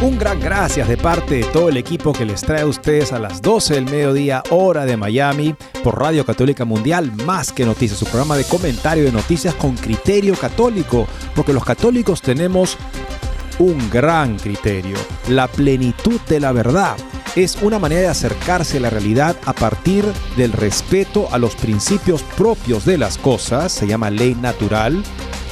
Un gran gracias de parte de todo el equipo que les trae a ustedes a las 12 del mediodía, hora de Miami, por Radio Católica Mundial, más que noticias, su programa de comentario de noticias con criterio católico, porque los católicos tenemos un gran criterio, la plenitud de la verdad. Es una manera de acercarse a la realidad a partir del respeto a los principios propios de las cosas, se llama ley natural,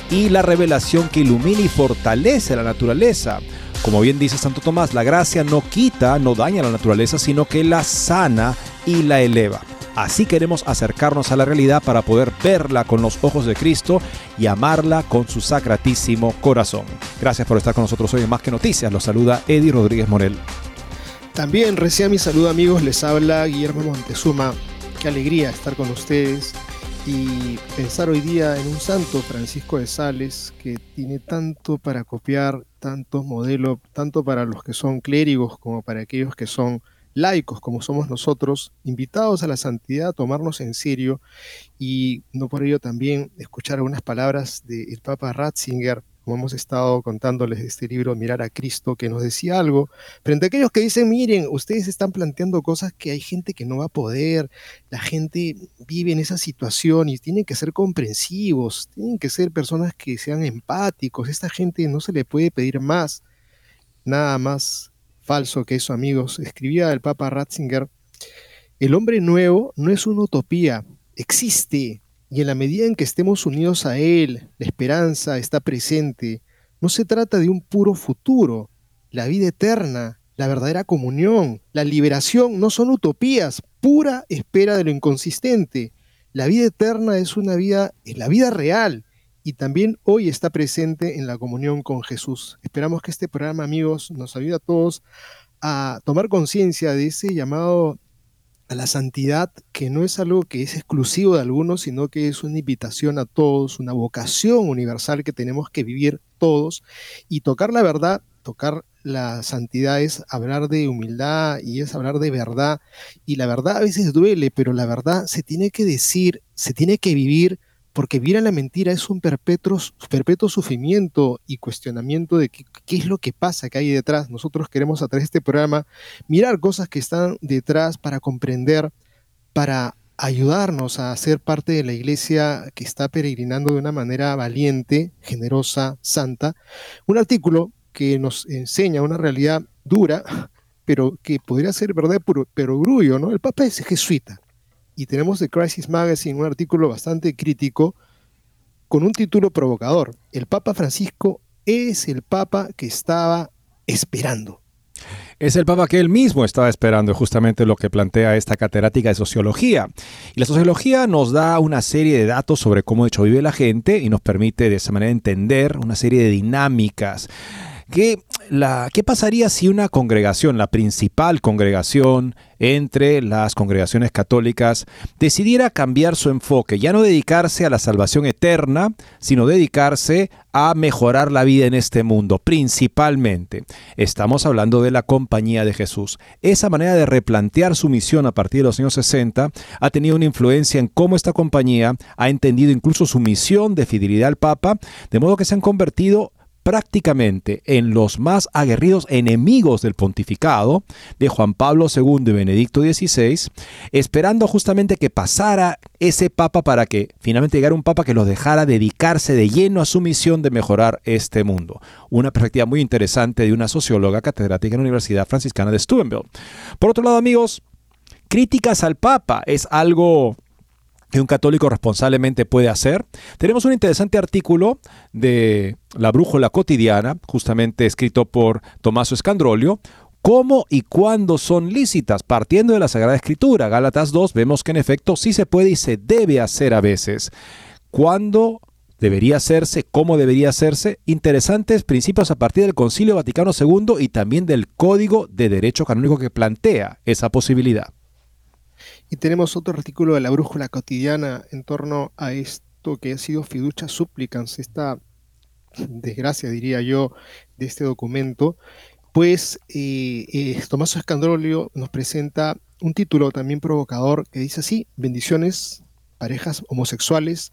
y la revelación que ilumina y fortalece la naturaleza. Como bien dice Santo Tomás, la gracia no quita, no daña la naturaleza, sino que la sana y la eleva. Así queremos acercarnos a la realidad para poder verla con los ojos de Cristo y amarla con su sacratísimo corazón. Gracias por estar con nosotros hoy en Más que Noticias. Los saluda Eddie Rodríguez Morel. También recién mi saludo amigos, les habla Guillermo Montezuma. Qué alegría estar con ustedes y pensar hoy día en un santo, Francisco de Sales, que tiene tanto para copiar, tantos modelos, tanto para los que son clérigos como para aquellos que son laicos como somos nosotros, invitados a la santidad, a tomarnos en serio y no por ello también escuchar algunas palabras del Papa Ratzinger como hemos estado contándoles este libro, Mirar a Cristo, que nos decía algo, frente a aquellos que dicen, miren, ustedes están planteando cosas que hay gente que no va a poder, la gente vive en esa situación y tienen que ser comprensivos, tienen que ser personas que sean empáticos, esta gente no se le puede pedir más, nada más falso que eso, amigos. Escribía el Papa Ratzinger, el hombre nuevo no es una utopía, existe, y en la medida en que estemos unidos a Él, la esperanza está presente. No se trata de un puro futuro. La vida eterna, la verdadera comunión, la liberación no son utopías, pura espera de lo inconsistente. La vida eterna es una vida, es la vida real y también hoy está presente en la comunión con Jesús. Esperamos que este programa, amigos, nos ayude a todos a tomar conciencia de ese llamado a la santidad, que no es algo que es exclusivo de algunos, sino que es una invitación a todos, una vocación universal que tenemos que vivir todos. Y tocar la verdad, tocar la santidad es hablar de humildad y es hablar de verdad. Y la verdad a veces duele, pero la verdad se tiene que decir, se tiene que vivir porque vivir la mentira es un perpetuo, perpetuo sufrimiento y cuestionamiento de qué, es lo que pasa, que hay detrás. Nosotros queremos a través de este programa mirar cosas que están detrás para comprender, para ayudarnos a ser parte de la iglesia que está peregrinando de una manera valiente, generosa, santa. Un artículo que nos enseña una realidad dura, pero que podría ser verdad, pero grullo, ¿no? El Papa es jesuita y tenemos de Crisis Magazine un artículo bastante crítico con un título provocador. El Papa Francisco es el Papa que estaba esperando. Es el Papa que él mismo estaba esperando, justamente lo que plantea esta catedrática de sociología. Y la sociología nos da una serie de datos sobre cómo de hecho vive la gente y nos permite de esa manera entender una serie de dinámicas ¿Qué, la, ¿Qué pasaría si una congregación, la principal congregación entre las congregaciones católicas, decidiera cambiar su enfoque, ya no dedicarse a la salvación eterna, sino dedicarse a mejorar la vida en este mundo, principalmente? Estamos hablando de la compañía de Jesús. Esa manera de replantear su misión a partir de los años 60 ha tenido una influencia en cómo esta compañía ha entendido incluso su misión de fidelidad al Papa, de modo que se han convertido prácticamente en los más aguerridos enemigos del pontificado de Juan Pablo II y Benedicto XVI, esperando justamente que pasara ese papa para que finalmente llegara un papa que los dejara dedicarse de lleno a su misión de mejorar este mundo. Una perspectiva muy interesante de una socióloga catedrática en la Universidad Franciscana de Steubenville. Por otro lado, amigos, Críticas al Papa es algo que un católico responsablemente puede hacer. Tenemos un interesante artículo de La Brújula Cotidiana, justamente escrito por Tomaso Escandrolio, cómo y cuándo son lícitas. Partiendo de la Sagrada Escritura, Gálatas 2, vemos que en efecto sí se puede y se debe hacer a veces. ¿Cuándo debería hacerse? ¿Cómo debería hacerse? Interesantes principios a partir del Concilio Vaticano II y también del Código de Derecho Canónico que plantea esa posibilidad. Y tenemos otro artículo de la Brújula Cotidiana en torno a esto que ha sido fiducia supplicans, esta desgracia, diría yo, de este documento, pues eh, eh, Tomás Escandrolio nos presenta un título también provocador que dice así, bendiciones, parejas homosexuales,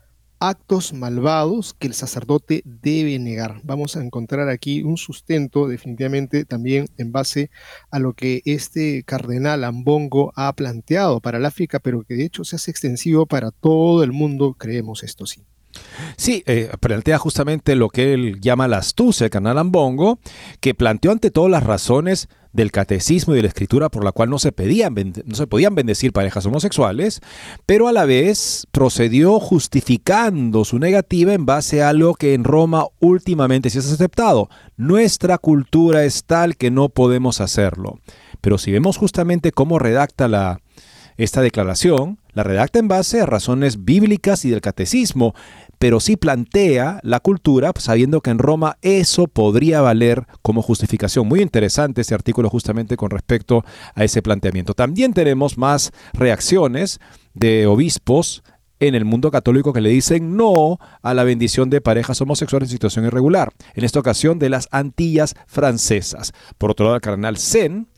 actos malvados que el sacerdote debe negar. Vamos a encontrar aquí un sustento definitivamente también en base a lo que este cardenal Ambongo ha planteado para el África, pero que de hecho se hace extensivo para todo el mundo, creemos esto sí. Sí, eh, plantea justamente lo que él llama la astucia, el canal Ambongo, que planteó ante todas las razones del catecismo y de la escritura por la cual no se, pedían, no se podían bendecir parejas homosexuales, pero a la vez procedió justificando su negativa en base a algo que en Roma últimamente se ha aceptado. Nuestra cultura es tal que no podemos hacerlo. Pero si vemos justamente cómo redacta la, esta declaración, la redacta en base a razones bíblicas y del catecismo, pero sí plantea la cultura sabiendo que en Roma eso podría valer como justificación. Muy interesante este artículo justamente con respecto a ese planteamiento. También tenemos más reacciones de obispos en el mundo católico que le dicen no a la bendición de parejas homosexuales en situación irregular, en esta ocasión de las Antillas francesas. Por otro lado, el cardenal Zen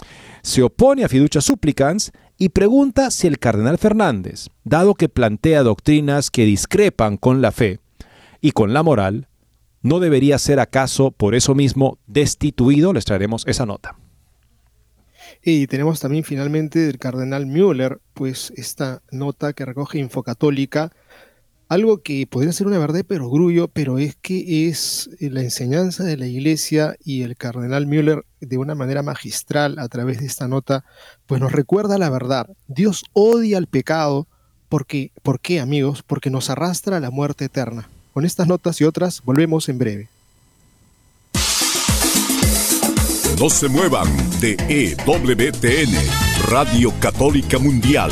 se opone a fiducia supplicans y pregunta si el cardenal Fernández, dado que plantea doctrinas que discrepan con la fe y con la moral, no debería ser acaso por eso mismo destituido. Les traeremos esa nota. Y tenemos también finalmente del cardenal Müller, pues esta nota que recoge Infocatólica algo que podría ser una verdad pero grullo, pero es que es eh, la enseñanza de la iglesia y el cardenal Müller de una manera magistral a través de esta nota, pues nos recuerda la verdad. Dios odia el pecado porque, ¿por qué amigos? Porque nos arrastra a la muerte eterna. Con estas notas y otras volvemos en breve. No se muevan de EWTN, Radio Católica Mundial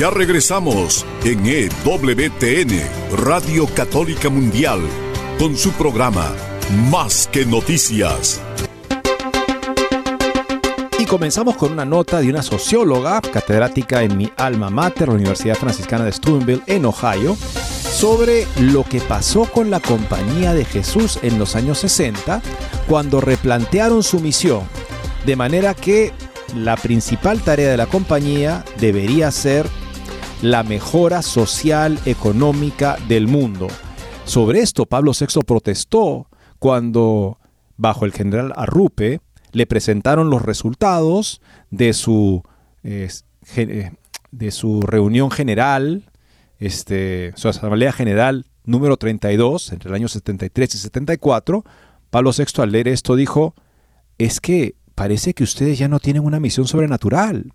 Ya regresamos en EWTN, Radio Católica Mundial, con su programa Más que Noticias. Y comenzamos con una nota de una socióloga, catedrática en mi alma mater, la Universidad Franciscana de Steubenville, en Ohio, sobre lo que pasó con la Compañía de Jesús en los años 60, cuando replantearon su misión, de manera que la principal tarea de la compañía debería ser la mejora social económica del mundo. Sobre esto Pablo VI protestó cuando, bajo el general Arrupe, le presentaron los resultados de su, eh, de su reunión general, este, su asamblea general número 32, entre el año 73 y 74. Pablo VI al leer esto dijo, es que parece que ustedes ya no tienen una misión sobrenatural.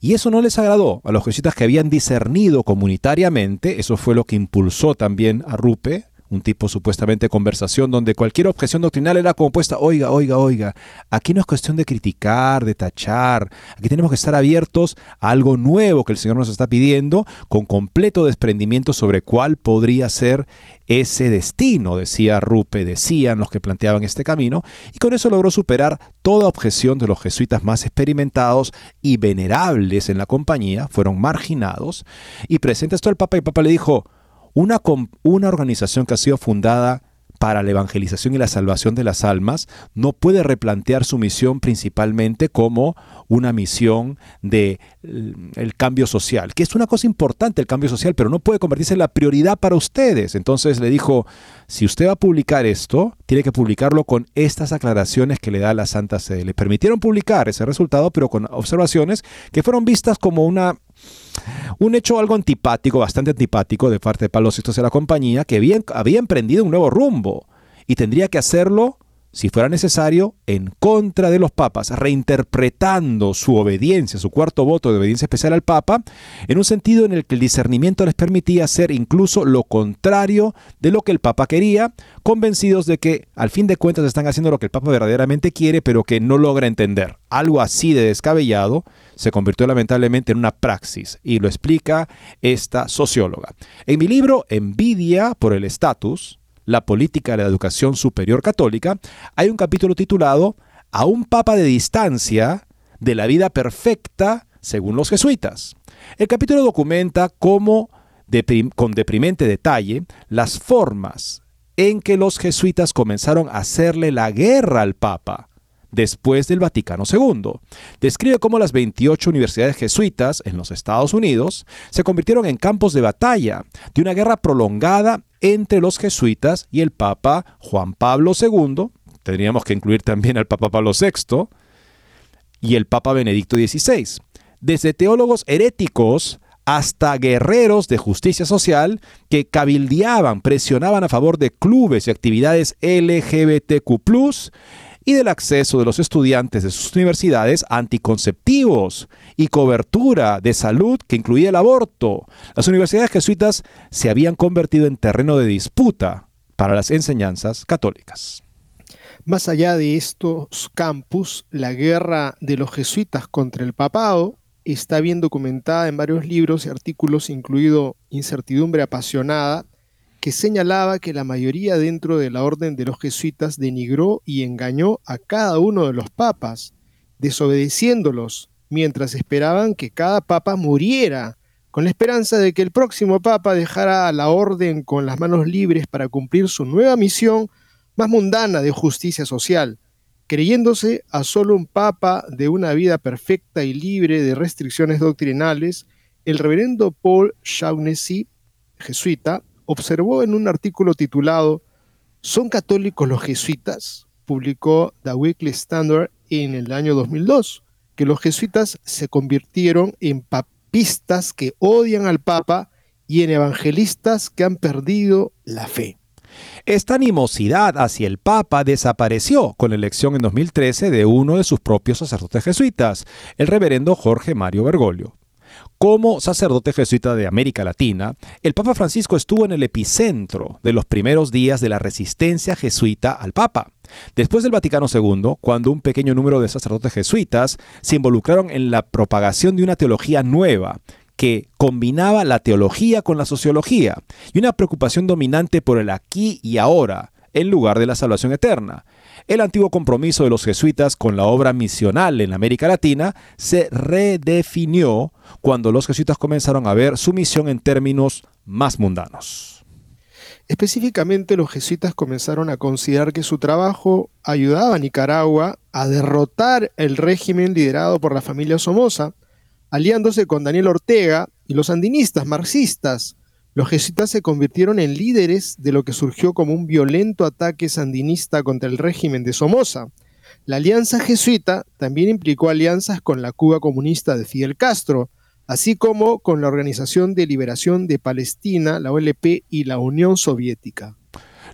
Y eso no les agradó a los jesuitas que habían discernido comunitariamente, eso fue lo que impulsó también a Rupe un tipo supuestamente conversación donde cualquier objeción doctrinal era compuesta, oiga, oiga, oiga, aquí no es cuestión de criticar, de tachar, aquí tenemos que estar abiertos a algo nuevo que el Señor nos está pidiendo, con completo desprendimiento sobre cuál podría ser ese destino, decía Rupe, decían los que planteaban este camino, y con eso logró superar toda objeción de los jesuitas más experimentados y venerables en la compañía, fueron marginados, y presenta esto al Papa, y el Papa le dijo, una, una organización que ha sido fundada para la evangelización y la salvación de las almas, no puede replantear su misión principalmente como una misión de mm, el cambio social, que es una cosa importante el cambio social, pero no puede convertirse en la prioridad para ustedes. Entonces le dijo, si usted va a publicar esto, tiene que publicarlo con estas aclaraciones que le da la Santa Sede. Le permitieron publicar ese resultado, pero con observaciones que fueron vistas como una un hecho algo antipático, bastante antipático de parte de Pablo VI de la compañía, que había, había emprendido un nuevo rumbo y tendría que hacerlo si fuera necesario, en contra de los papas, reinterpretando su obediencia, su cuarto voto de obediencia especial al papa, en un sentido en el que el discernimiento les permitía hacer incluso lo contrario de lo que el papa quería, convencidos de que al fin de cuentas están haciendo lo que el papa verdaderamente quiere, pero que no logra entender. Algo así de descabellado se convirtió lamentablemente en una praxis, y lo explica esta socióloga. En mi libro Envidia por el estatus, la política de la educación superior católica, hay un capítulo titulado A un papa de distancia de la vida perfecta según los jesuitas. El capítulo documenta cómo, con deprimente detalle, las formas en que los jesuitas comenzaron a hacerle la guerra al papa después del Vaticano II. Describe cómo las 28 universidades jesuitas en los Estados Unidos se convirtieron en campos de batalla de una guerra prolongada entre los jesuitas y el Papa Juan Pablo II, tendríamos que incluir también al Papa Pablo VI, y el Papa Benedicto XVI. Desde teólogos heréticos hasta guerreros de justicia social que cabildeaban, presionaban a favor de clubes y actividades LGBTQ y del acceso de los estudiantes de sus universidades a anticonceptivos y cobertura de salud que incluía el aborto. Las universidades jesuitas se habían convertido en terreno de disputa para las enseñanzas católicas. Más allá de estos campus, la guerra de los jesuitas contra el papado está bien documentada en varios libros y artículos, incluido Incertidumbre apasionada, que señalaba que la mayoría dentro de la orden de los jesuitas denigró y engañó a cada uno de los papas, desobedeciéndolos, mientras esperaban que cada papa muriera, con la esperanza de que el próximo papa dejara la orden con las manos libres para cumplir su nueva misión más mundana de justicia social, creyéndose a solo un papa de una vida perfecta y libre de restricciones doctrinales, el reverendo Paul Shaughnessy, jesuita, observó en un artículo titulado ¿Son católicos los jesuitas? publicó The Weekly Standard en el año 2002, que los jesuitas se convirtieron en papistas que odian al Papa y en evangelistas que han perdido la fe. Esta animosidad hacia el Papa desapareció con la elección en 2013 de uno de sus propios sacerdotes jesuitas, el reverendo Jorge Mario Bergoglio. Como sacerdote jesuita de América Latina, el Papa Francisco estuvo en el epicentro de los primeros días de la resistencia jesuita al Papa. Después del Vaticano II, cuando un pequeño número de sacerdotes jesuitas se involucraron en la propagación de una teología nueva que combinaba la teología con la sociología y una preocupación dominante por el aquí y ahora en lugar de la salvación eterna. El antiguo compromiso de los jesuitas con la obra misional en América Latina se redefinió cuando los jesuitas comenzaron a ver su misión en términos más mundanos. Específicamente los jesuitas comenzaron a considerar que su trabajo ayudaba a Nicaragua a derrotar el régimen liderado por la familia Somoza, aliándose con Daniel Ortega y los sandinistas marxistas, los jesuitas se convirtieron en líderes de lo que surgió como un violento ataque sandinista contra el régimen de Somoza. La alianza jesuita también implicó alianzas con la Cuba comunista de Fidel Castro, así como con la Organización de Liberación de Palestina, la OLP y la Unión Soviética.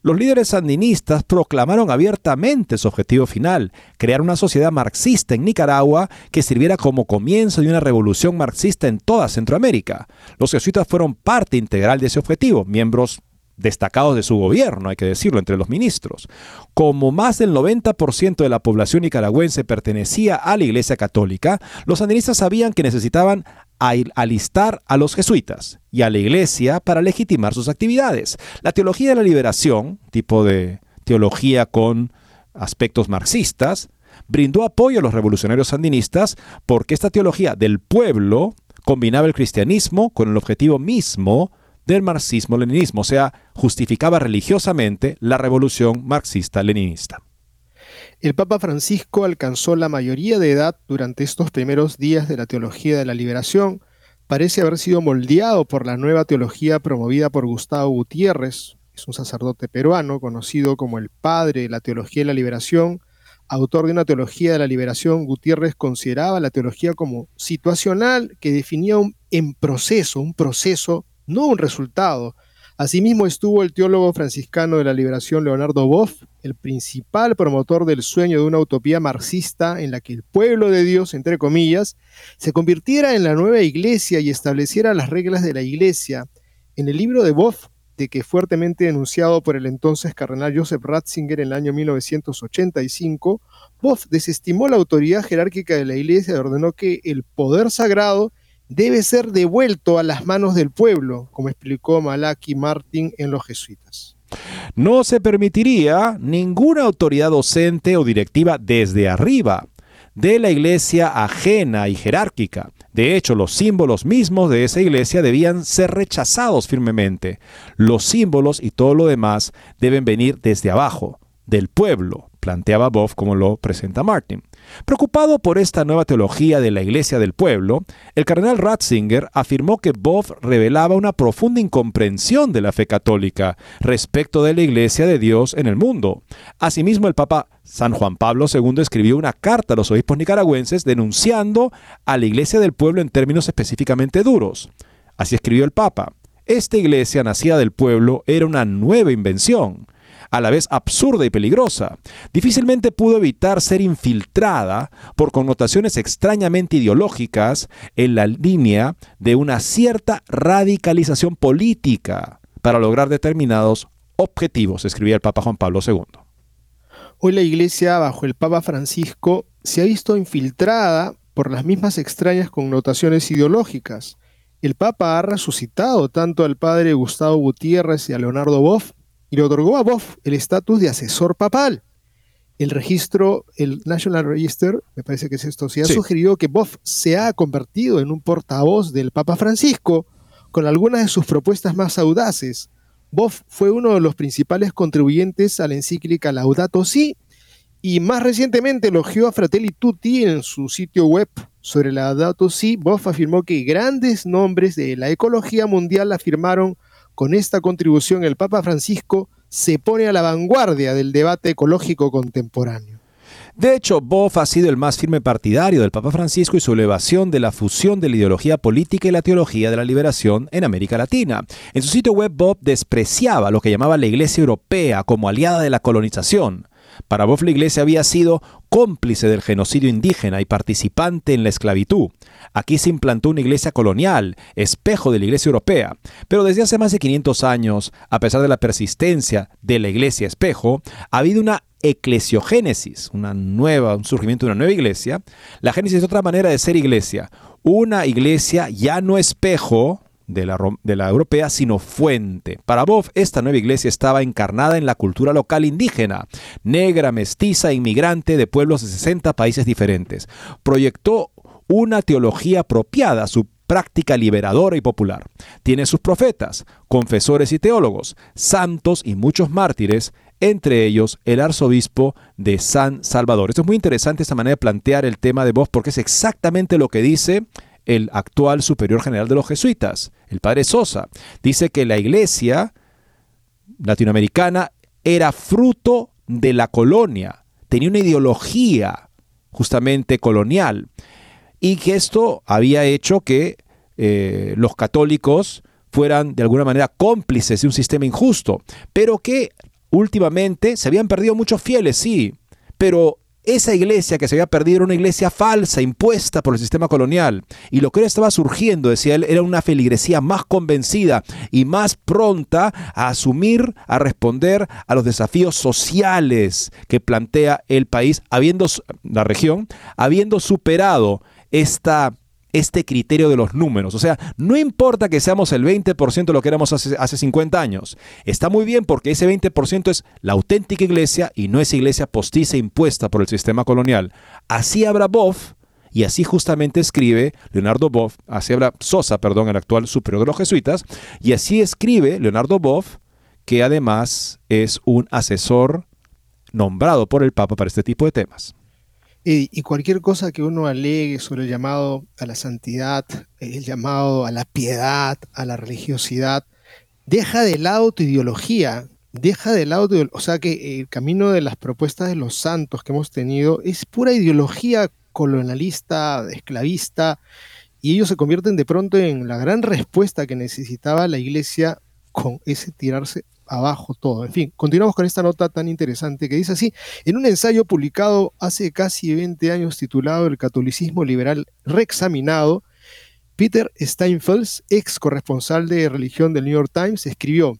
Los líderes sandinistas proclamaron abiertamente su objetivo final, crear una sociedad marxista en Nicaragua que sirviera como comienzo de una revolución marxista en toda Centroamérica. Los jesuitas fueron parte integral de ese objetivo, miembros destacados de su gobierno, hay que decirlo, entre los ministros. Como más del 90% de la población nicaragüense pertenecía a la Iglesia Católica, los sandinistas sabían que necesitaban alistar a los jesuitas y a la Iglesia para legitimar sus actividades. La teología de la liberación, tipo de teología con aspectos marxistas, brindó apoyo a los revolucionarios sandinistas porque esta teología del pueblo combinaba el cristianismo con el objetivo mismo del marxismo-leninismo, o sea, justificaba religiosamente la revolución marxista-leninista. El Papa Francisco alcanzó la mayoría de edad durante estos primeros días de la teología de la liberación. Parece haber sido moldeado por la nueva teología promovida por Gustavo Gutiérrez, es un sacerdote peruano conocido como el padre de la teología de la liberación. Autor de una teología de la liberación, Gutiérrez consideraba la teología como situacional que definía un en proceso, un proceso no un resultado. Asimismo estuvo el teólogo franciscano de la liberación Leonardo Boff, el principal promotor del sueño de una utopía marxista en la que el pueblo de Dios, entre comillas, se convirtiera en la nueva iglesia y estableciera las reglas de la iglesia. En el libro de Boff, de que fuertemente denunciado por el entonces cardenal Joseph Ratzinger en el año 1985, Boff desestimó la autoridad jerárquica de la iglesia y ordenó que el poder sagrado debe ser devuelto a las manos del pueblo, como explicó Malaki Martin en los jesuitas. No se permitiría ninguna autoridad docente o directiva desde arriba de la iglesia ajena y jerárquica. De hecho, los símbolos mismos de esa iglesia debían ser rechazados firmemente. Los símbolos y todo lo demás deben venir desde abajo, del pueblo, planteaba Boff como lo presenta Martin. Preocupado por esta nueva teología de la Iglesia del Pueblo, el cardenal Ratzinger afirmó que Boff revelaba una profunda incomprensión de la fe católica respecto de la Iglesia de Dios en el mundo. Asimismo, el Papa San Juan Pablo II escribió una carta a los obispos nicaragüenses denunciando a la Iglesia del Pueblo en términos específicamente duros. Así escribió el Papa. Esta iglesia nacida del pueblo era una nueva invención a la vez absurda y peligrosa. Difícilmente pudo evitar ser infiltrada por connotaciones extrañamente ideológicas en la línea de una cierta radicalización política para lograr determinados objetivos, escribía el Papa Juan Pablo II. Hoy la Iglesia, bajo el Papa Francisco, se ha visto infiltrada por las mismas extrañas connotaciones ideológicas. El Papa ha resucitado tanto al padre Gustavo Gutiérrez y a Leonardo Boff y le otorgó a Boff el estatus de asesor papal. El registro, el National Register, me parece que es esto, se ha sugerido que Boff se ha convertido en un portavoz del Papa Francisco con algunas de sus propuestas más audaces. Boff fue uno de los principales contribuyentes a la encíclica Laudato Si y más recientemente elogió a Fratelli Tutti en su sitio web sobre Laudato Si. Boff afirmó que grandes nombres de la ecología mundial afirmaron con esta contribución el Papa Francisco se pone a la vanguardia del debate ecológico contemporáneo. De hecho, Boff ha sido el más firme partidario del Papa Francisco y su elevación de la fusión de la ideología política y la teología de la liberación en América Latina. En su sitio web, Bob despreciaba lo que llamaba la Iglesia Europea como aliada de la colonización. Para Boff la Iglesia había sido cómplice del genocidio indígena y participante en la esclavitud. Aquí se implantó una iglesia colonial, espejo de la iglesia europea. Pero desde hace más de 500 años, a pesar de la persistencia de la iglesia espejo, ha habido una eclesiogénesis, una nueva, un surgimiento de una nueva iglesia. La génesis es otra manera de ser iglesia. Una iglesia ya no espejo, de la, de la, europea, sino fuente. Para Boff, esta nueva iglesia estaba encarnada en la cultura local indígena, negra, mestiza, inmigrante de pueblos de 60 países diferentes. Proyectó una teología apropiada, su práctica liberadora y popular. Tiene sus profetas, confesores y teólogos, santos y muchos mártires, entre ellos el arzobispo de San Salvador. Esto es muy interesante esta manera de plantear el tema de Boff porque es exactamente lo que dice el actual superior general de los jesuitas, el padre Sosa. Dice que la iglesia latinoamericana era fruto de la colonia, tenía una ideología justamente colonial y que esto había hecho que eh, los católicos fueran de alguna manera cómplices de un sistema injusto, pero que últimamente se habían perdido muchos fieles, sí, pero esa iglesia que se había perdido era una iglesia falsa, impuesta por el sistema colonial. Y lo que estaba surgiendo, decía él, era una feligresía más convencida y más pronta a asumir, a responder a los desafíos sociales que plantea el país, habiendo la región, habiendo superado esta este criterio de los números. O sea, no importa que seamos el 20% de lo que éramos hace, hace 50 años. Está muy bien porque ese 20% es la auténtica iglesia y no es iglesia postiza impuesta por el sistema colonial. Así habla Boff y así justamente escribe Leonardo Boff, así habla Sosa, perdón, el actual superior de los jesuitas, y así escribe Leonardo Boff, que además es un asesor nombrado por el Papa para este tipo de temas. Y, cualquier cosa que uno alegue sobre el llamado a la santidad, el llamado a la piedad, a la religiosidad, deja de lado tu ideología, deja de lado, o sea que el camino de las propuestas de los santos que hemos tenido es pura ideología colonialista, esclavista, y ellos se convierten de pronto en la gran respuesta que necesitaba la iglesia con ese tirarse abajo todo. En fin, continuamos con esta nota tan interesante que dice así, en un ensayo publicado hace casi 20 años titulado El catolicismo liberal reexaminado, Peter Steinfels, ex corresponsal de religión del New York Times, escribió,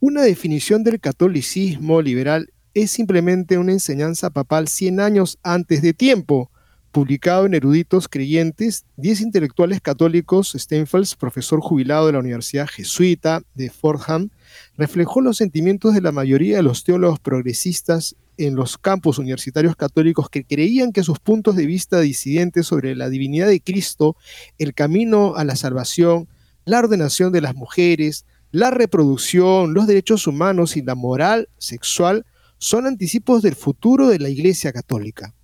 una definición del catolicismo liberal es simplemente una enseñanza papal 100 años antes de tiempo, publicado en Eruditos Creyentes, 10 intelectuales católicos, Steinfels, profesor jubilado de la Universidad Jesuita de Fordham, reflejó los sentimientos de la mayoría de los teólogos progresistas en los campus universitarios católicos que creían que sus puntos de vista disidentes sobre la divinidad de Cristo, el camino a la salvación, la ordenación de las mujeres, la reproducción, los derechos humanos y la moral sexual son anticipos del futuro de la Iglesia Católica.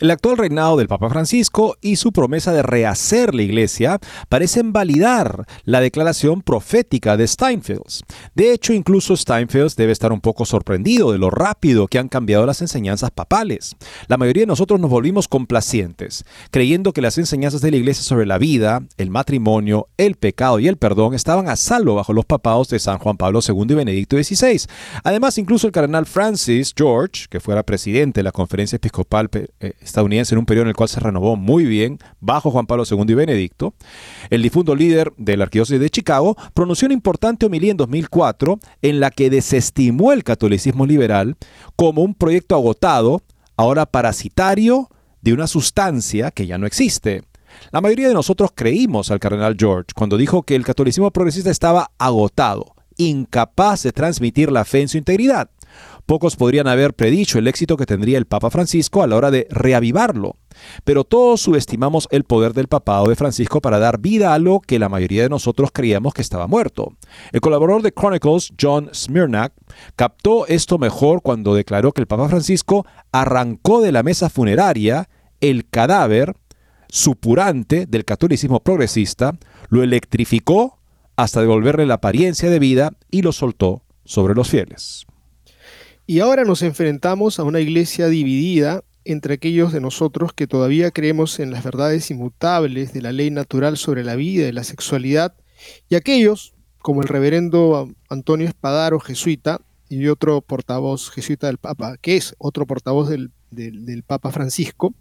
El actual reinado del Papa Francisco y su promesa de rehacer la iglesia parecen validar la declaración profética de Steinfeld. De hecho, incluso Steinfeld debe estar un poco sorprendido de lo rápido que han cambiado las enseñanzas papales. La mayoría de nosotros nos volvimos complacientes, creyendo que las enseñanzas de la iglesia sobre la vida, el matrimonio, el pecado y el perdón estaban a salvo bajo los papados de San Juan Pablo II y Benedicto XVI. Además, incluso el cardenal Francis George, que fuera presidente de la Conferencia Episcopal eh, estadounidense en un periodo en el cual se renovó muy bien bajo Juan Pablo II y Benedicto, el difunto líder de la Arquidiócesis de Chicago pronunció una importante homilía en 2004 en la que desestimó el catolicismo liberal como un proyecto agotado, ahora parasitario, de una sustancia que ya no existe. La mayoría de nosotros creímos al cardenal George cuando dijo que el catolicismo progresista estaba agotado, incapaz de transmitir la fe en su integridad. Pocos podrían haber predicho el éxito que tendría el Papa Francisco a la hora de reavivarlo, pero todos subestimamos el poder del papado de Francisco para dar vida a lo que la mayoría de nosotros creíamos que estaba muerto. El colaborador de Chronicles, John Smirnak, captó esto mejor cuando declaró que el Papa Francisco arrancó de la mesa funeraria el cadáver supurante del catolicismo progresista, lo electrificó hasta devolverle la apariencia de vida y lo soltó sobre los fieles. Y ahora nos enfrentamos a una iglesia dividida entre aquellos de nosotros que todavía creemos en las verdades inmutables de la ley natural sobre la vida y la sexualidad, y aquellos, como el reverendo Antonio Espadaro, jesuita, y otro portavoz jesuita del Papa, que es otro portavoz del del, Papa Francisco,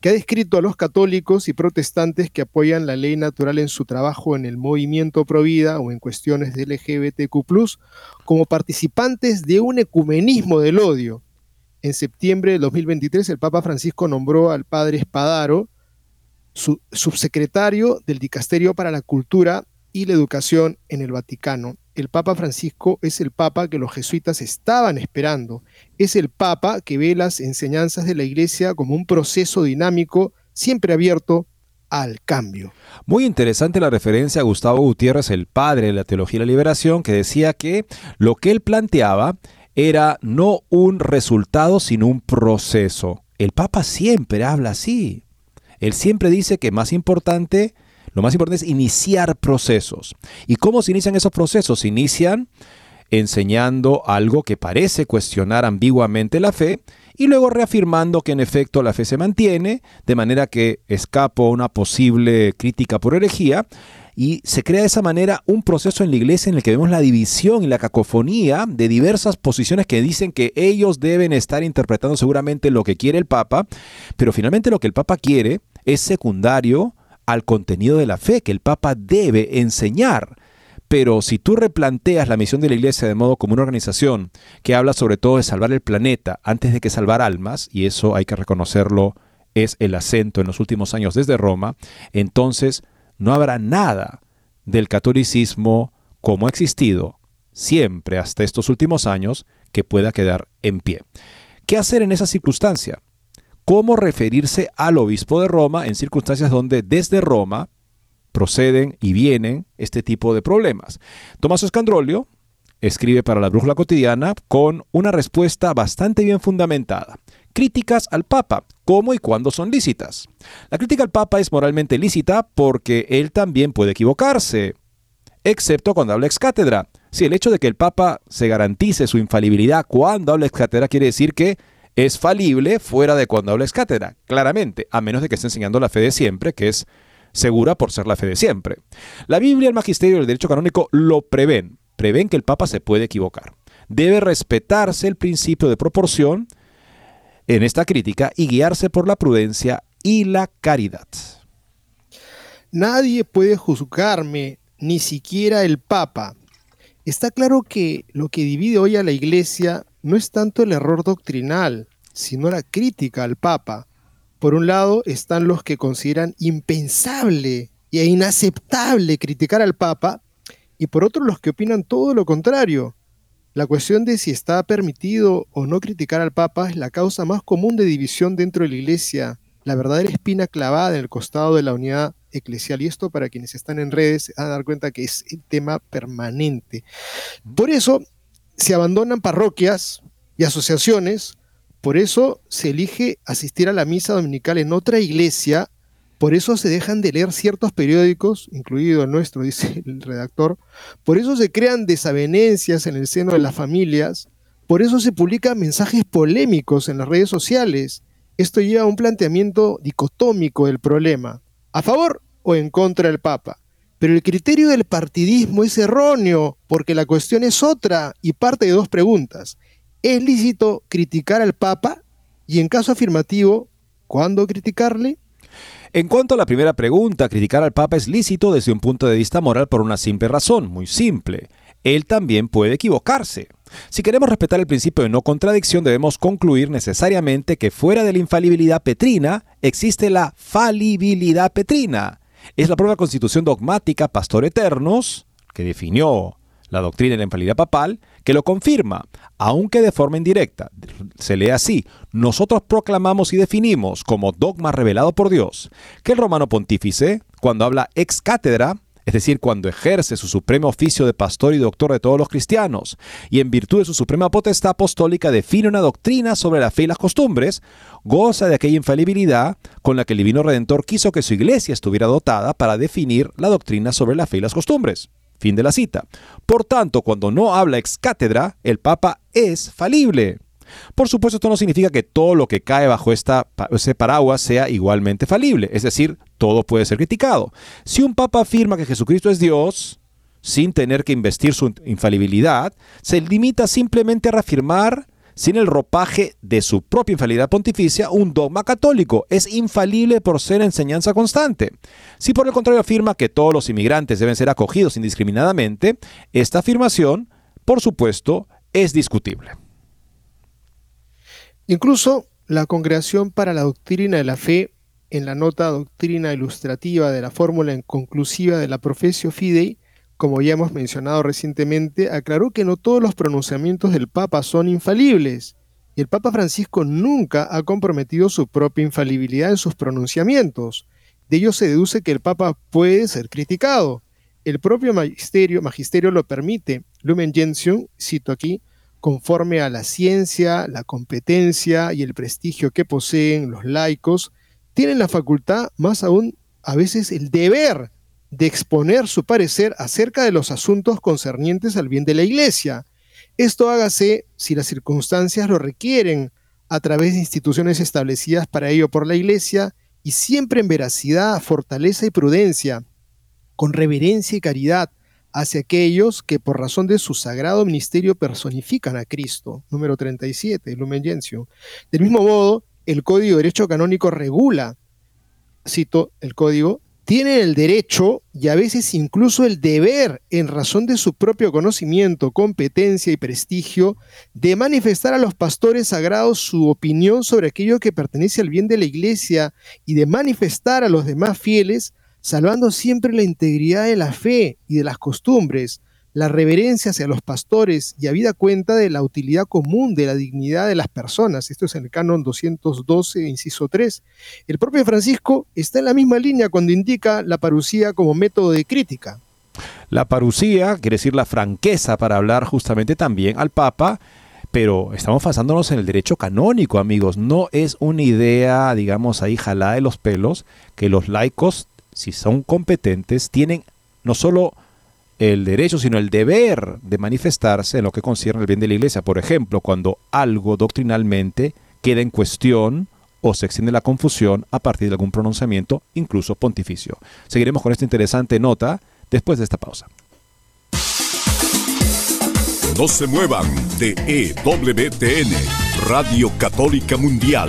que ha descrito a los católicos y protestantes que apoyan la ley natural en su trabajo en el movimiento Provida o en cuestiones de LGBTQ, como participantes de un ecumenismo del odio. En septiembre de 2023, el Papa Francisco nombró al padre Espadaro su subsecretario del Dicasterio para la Cultura y la Educación en el Vaticano el Papa Francisco es el Papa que los jesuitas estaban esperando. Es el Papa que ve las enseñanzas de la Iglesia como un proceso dinámico, siempre abierto al cambio. Muy interesante la referencia a Gustavo Gutiérrez, el padre de la teología de la liberación, que decía que lo que él planteaba era no un resultado, sino un proceso. El Papa siempre habla así. Él siempre dice que más importante lo más importante es iniciar procesos. ¿Y cómo se inician esos procesos? Se inician enseñando algo que parece cuestionar ambiguamente la fe y luego reafirmando que en efecto la fe se mantiene, de manera que escapo a una posible crítica por herejía, Y se crea de esa manera un proceso en la iglesia en el que vemos la división y la cacofonía de diversas posiciones que dicen que ellos deben estar interpretando seguramente lo que quiere el Papa, pero finalmente lo que el Papa quiere es secundario al contenido de la fe que el Papa debe enseñar. Pero si tú replanteas la misión de la Iglesia de modo como una organización que habla sobre todo de salvar el planeta antes de que salvar almas, y eso hay que reconocerlo, es el acento en los últimos años desde Roma, entonces no habrá nada del catolicismo como ha existido siempre hasta estos últimos años que pueda quedar en pie. ¿Qué hacer en esa circunstancia? Cómo referirse al obispo de Roma en circunstancias donde desde Roma proceden y vienen este tipo de problemas. Tomás Escandrolio escribe para la Brújula Cotidiana con una respuesta bastante bien fundamentada. Críticas al Papa, cómo y cuándo son lícitas. La crítica al Papa es moralmente lícita porque él también puede equivocarse, excepto cuando habla ex cátedra. Si el hecho de que el Papa se garantice su infalibilidad cuando habla ex cátedra quiere decir que es falible fuera de cuando hables cátedra, claramente, a menos de que esté enseñando la fe de siempre, que es segura por ser la fe de siempre. La Biblia, el magisterio y el derecho canónico lo prevén, prevén que el Papa se puede equivocar. Debe respetarse el principio de proporción en esta crítica y guiarse por la prudencia y la caridad. Nadie puede juzgarme, ni siquiera el Papa. Está claro que lo que divide hoy a la Iglesia no es tanto el error doctrinal, sino la crítica al Papa. Por un lado están los que consideran impensable e inaceptable criticar al Papa, y por otro los que opinan todo lo contrario. La cuestión de si está permitido o no criticar al Papa es la causa más común de división dentro de la Iglesia, la verdadera espina clavada en el costado de la unidad eclesial. Y esto para quienes están en redes se van a dar cuenta que es el tema permanente. Por eso se abandonan parroquias y asociaciones, por eso se elige asistir a la misa dominical en otra iglesia, por eso se dejan de leer ciertos periódicos, incluido el nuestro, dice el redactor, por eso se crean desavenencias en el seno de las familias, por eso se publican mensajes polémicos en las redes sociales. Esto lleva a un planteamiento dicotómico del problema, a favor o en contra del Papa. Pero el criterio del partidismo es erróneo porque la cuestión es otra y parte de dos preguntas. ¿Es lícito criticar al Papa? Y en caso afirmativo, ¿cuándo criticarle? En cuanto a la primera pregunta, criticar al Papa es lícito desde un punto de vista moral por una simple razón, muy simple. Él también puede equivocarse. Si queremos respetar el principio de no contradicción, debemos concluir necesariamente que fuera de la infalibilidad petrina existe la falibilidad petrina. Es la propia constitución dogmática Pastor Eternos, que definió la doctrina de la infalibilidad papal, que lo confirma, aunque de forma indirecta. Se lee así, nosotros proclamamos y definimos como dogma revelado por Dios que el romano pontífice, cuando habla ex cátedra, es decir, cuando ejerce su supremo oficio de pastor y doctor de todos los cristianos, y en virtud de su suprema potestad apostólica define una doctrina sobre la fe y las costumbres, goza de aquella infalibilidad con la que el Divino Redentor quiso que su iglesia estuviera dotada para definir la doctrina sobre la fe y las costumbres. Fin de la cita. Por tanto, cuando no habla ex cátedra, el Papa es falible. Por supuesto, esto no significa que todo lo que cae bajo esta, ese paraguas sea igualmente falible, es decir, todo puede ser criticado. Si un papa afirma que Jesucristo es Dios, sin tener que investir su infalibilidad, se limita simplemente a reafirmar sin el ropaje de su propia infalibilidad pontificia, un dogma católico. Es infalible por ser enseñanza constante. Si por el contrario afirma que todos los inmigrantes deben ser acogidos indiscriminadamente, esta afirmación, por supuesto, es discutible. Incluso la Congregación para la Doctrina de la Fe, en la nota doctrina ilustrativa de la fórmula conclusiva de la Profesio Fidei, como ya hemos mencionado recientemente, aclaró que no todos los pronunciamientos del Papa son infalibles, y el Papa Francisco nunca ha comprometido su propia infalibilidad en sus pronunciamientos. De ello se deduce que el Papa puede ser criticado. El propio magisterio, magisterio lo permite. Lumen Gentium, cito aquí, conforme a la ciencia, la competencia y el prestigio que poseen los laicos, tienen la facultad, más aún a veces el deber, de exponer su parecer acerca de los asuntos concernientes al bien de la Iglesia. Esto hágase si las circunstancias lo requieren, a través de instituciones establecidas para ello por la Iglesia y siempre en veracidad, fortaleza y prudencia. con reverencia y caridad hacia aquellos que por razón de su sagrado ministerio personifican a Cristo. Número 37, Lumen Gentium. Del mismo modo, el Código de Derecho Canónico regula, cito el código, tienen el derecho y a veces incluso el deber, en razón de su propio conocimiento, competencia y prestigio, de manifestar a los pastores sagrados su opinión sobre aquello que pertenece al bien de la iglesia y de manifestar a los demás fieles, salvando siempre la integridad de la fe y de las costumbres, la reverencia hacia los pastores y habida cuenta de la utilidad común de la dignidad de las personas. Esto es en el canon 212, inciso 3. El propio Francisco está en la misma línea cuando indica la parucía como método de crítica. La parucía quiere decir la franqueza para hablar justamente también al Papa, pero estamos basándonos en el derecho canónico, amigos. No es una idea, digamos, ahí jalada de los pelos, que los laicos, si son competentes, tienen no solo el derecho, sino el deber de manifestarse en lo que concierne el bien de la iglesia. Por ejemplo, cuando algo doctrinalmente queda en cuestión o se extiende la confusión a partir de algún pronunciamiento, incluso pontificio. Seguiremos con esta interesante nota después de esta pausa. No se muevan de EWTN, Radio Católica Mundial.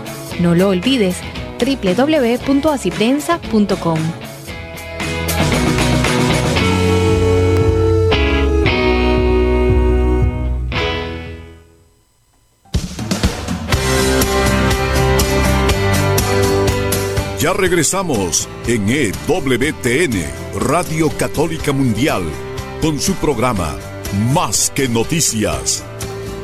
No lo olvides, www.asiprensa.com. Ya regresamos en EWTN, Radio Católica Mundial, con su programa Más que Noticias.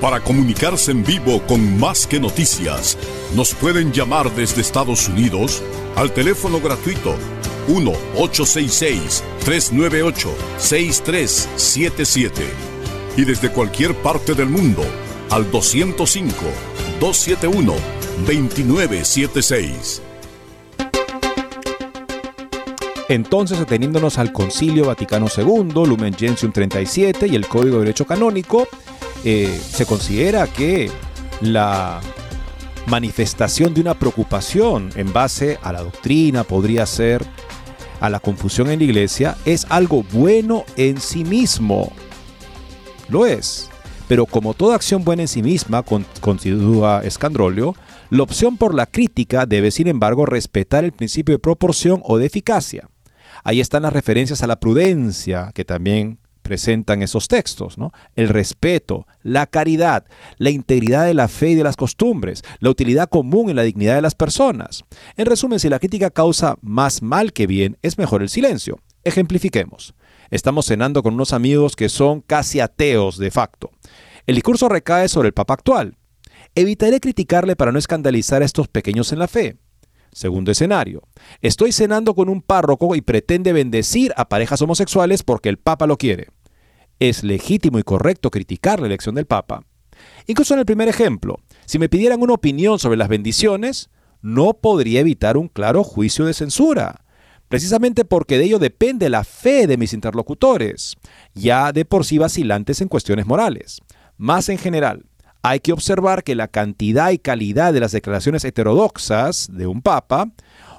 Para comunicarse en vivo con Más que Noticias, nos pueden llamar desde Estados Unidos al teléfono gratuito 1-866-398-6377 y desde cualquier parte del mundo al 205-271-2976. Entonces, ateniéndonos al Concilio Vaticano II, Lumen Gentium 37 y el Código de Derecho Canónico, eh, se considera que la manifestación de una preocupación en base a la doctrina podría ser a la confusión en la iglesia es algo bueno en sí mismo. Lo es. Pero como toda acción buena en sí misma, considera Escandrolio, la opción por la crítica debe sin embargo respetar el principio de proporción o de eficacia. Ahí están las referencias a la prudencia que también presentan esos textos, ¿no? El respeto, la caridad, la integridad de la fe y de las costumbres, la utilidad común en la dignidad de las personas. En resumen, si la crítica causa más mal que bien, es mejor el silencio. Ejemplifiquemos. Estamos cenando con unos amigos que son casi ateos de facto. El discurso recae sobre el Papa actual. Evitaré criticarle para no escandalizar a estos pequeños en la fe. Segundo escenario. Estoy cenando con un párroco y pretende bendecir a parejas homosexuales porque el Papa lo quiere. Es legítimo y correcto criticar la elección del Papa. Incluso en el primer ejemplo, si me pidieran una opinión sobre las bendiciones, no podría evitar un claro juicio de censura, precisamente porque de ello depende la fe de mis interlocutores, ya de por sí vacilantes en cuestiones morales. Más en general, hay que observar que la cantidad y calidad de las declaraciones heterodoxas de un papa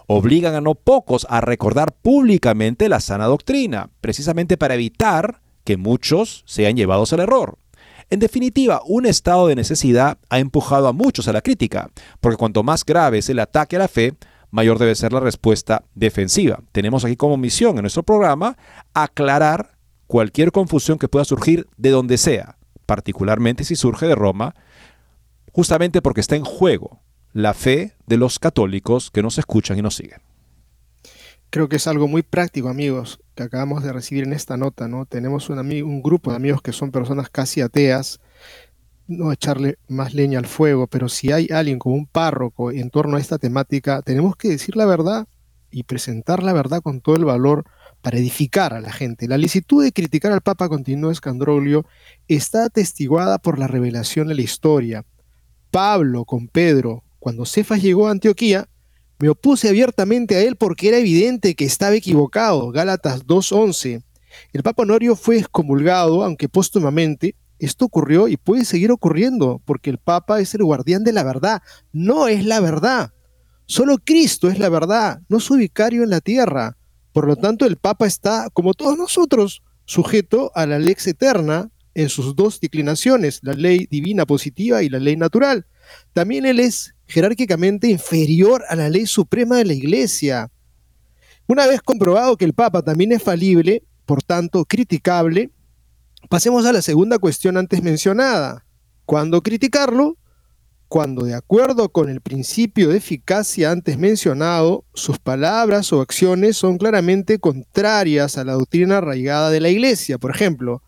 obligan a no pocos a recordar públicamente la sana doctrina, precisamente para evitar que muchos sean llevados al error. En definitiva, un estado de necesidad ha empujado a muchos a la crítica, porque cuanto más grave es el ataque a la fe, mayor debe ser la respuesta defensiva. Tenemos aquí como misión en nuestro programa aclarar cualquier confusión que pueda surgir de donde sea, particularmente si surge de Roma, justamente porque está en juego la fe de los católicos que nos escuchan y nos siguen. Creo que es algo muy práctico, amigos, que acabamos de recibir en esta nota, ¿no? Tenemos un, un grupo de amigos que son personas casi ateas, no echarle más leña al fuego, pero si hay alguien como un párroco en torno a esta temática, tenemos que decir la verdad y presentar la verdad con todo el valor para edificar a la gente. La licitud de criticar al Papa, continuó Escandrolio, está atestiguada por la revelación de la historia. Pablo con Pedro, cuando Cefas llegó a Antioquía, me opuse abiertamente a él porque era evidente que estaba equivocado. Gálatas 2.11. El Papa Honorio fue excomulgado, aunque póstumamente. Esto ocurrió y puede seguir ocurriendo, porque el Papa es el guardián de la verdad. No es la verdad. Solo Cristo es la verdad, no su vicario en la tierra. Por lo tanto, el Papa está, como todos nosotros, sujeto a la lex eterna en sus dos declinaciones, la ley divina positiva y la ley natural. También él es jerárquicamente inferior a la ley suprema de la Iglesia. Una vez comprobado que el Papa también es falible, por tanto criticable, pasemos a la segunda cuestión antes mencionada. ¿Cuándo criticarlo? Cuando de acuerdo con el principio de eficacia antes mencionado, sus palabras o acciones son claramente contrarias a la doctrina arraigada de la Iglesia. Por ejemplo,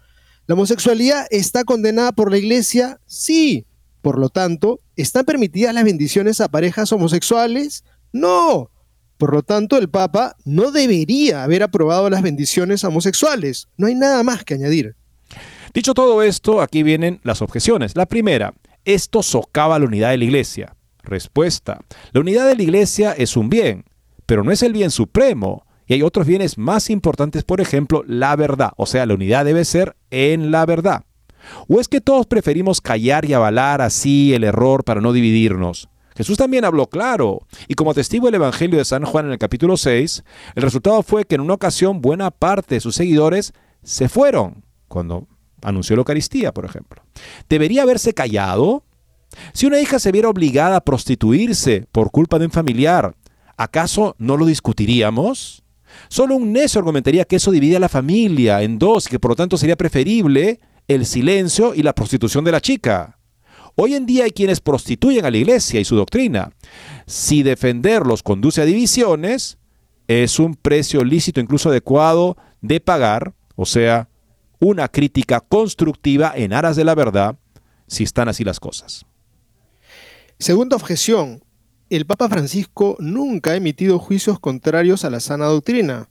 ¿la homosexualidad está condenada por la Iglesia? Sí, por lo tanto, ¿están permitidas las bendiciones a parejas homosexuales? No. Por lo tanto, el Papa no debería haber aprobado las bendiciones homosexuales. No hay nada más que añadir. Dicho todo esto, aquí vienen las objeciones. La primera, esto socava la unidad de la Iglesia. Respuesta, la unidad de la Iglesia es un bien, pero no es el bien supremo. Y hay otros bienes más importantes, por ejemplo, la verdad. O sea, la unidad debe ser en la verdad. ¿O es que todos preferimos callar y avalar así el error para no dividirnos? Jesús también habló claro, y como testigo del Evangelio de San Juan en el capítulo 6, el resultado fue que en una ocasión buena parte de sus seguidores se fueron, cuando anunció la Eucaristía, por ejemplo. ¿Debería haberse callado? Si una hija se viera obligada a prostituirse por culpa de un familiar, ¿acaso no lo discutiríamos? Solo un necio argumentaría que eso divide a la familia en dos y que por lo tanto sería preferible el silencio y la prostitución de la chica. Hoy en día hay quienes prostituyen a la iglesia y su doctrina. Si defenderlos conduce a divisiones, es un precio lícito, incluso adecuado, de pagar, o sea, una crítica constructiva en aras de la verdad, si están así las cosas. Segunda objeción, el Papa Francisco nunca ha emitido juicios contrarios a la sana doctrina.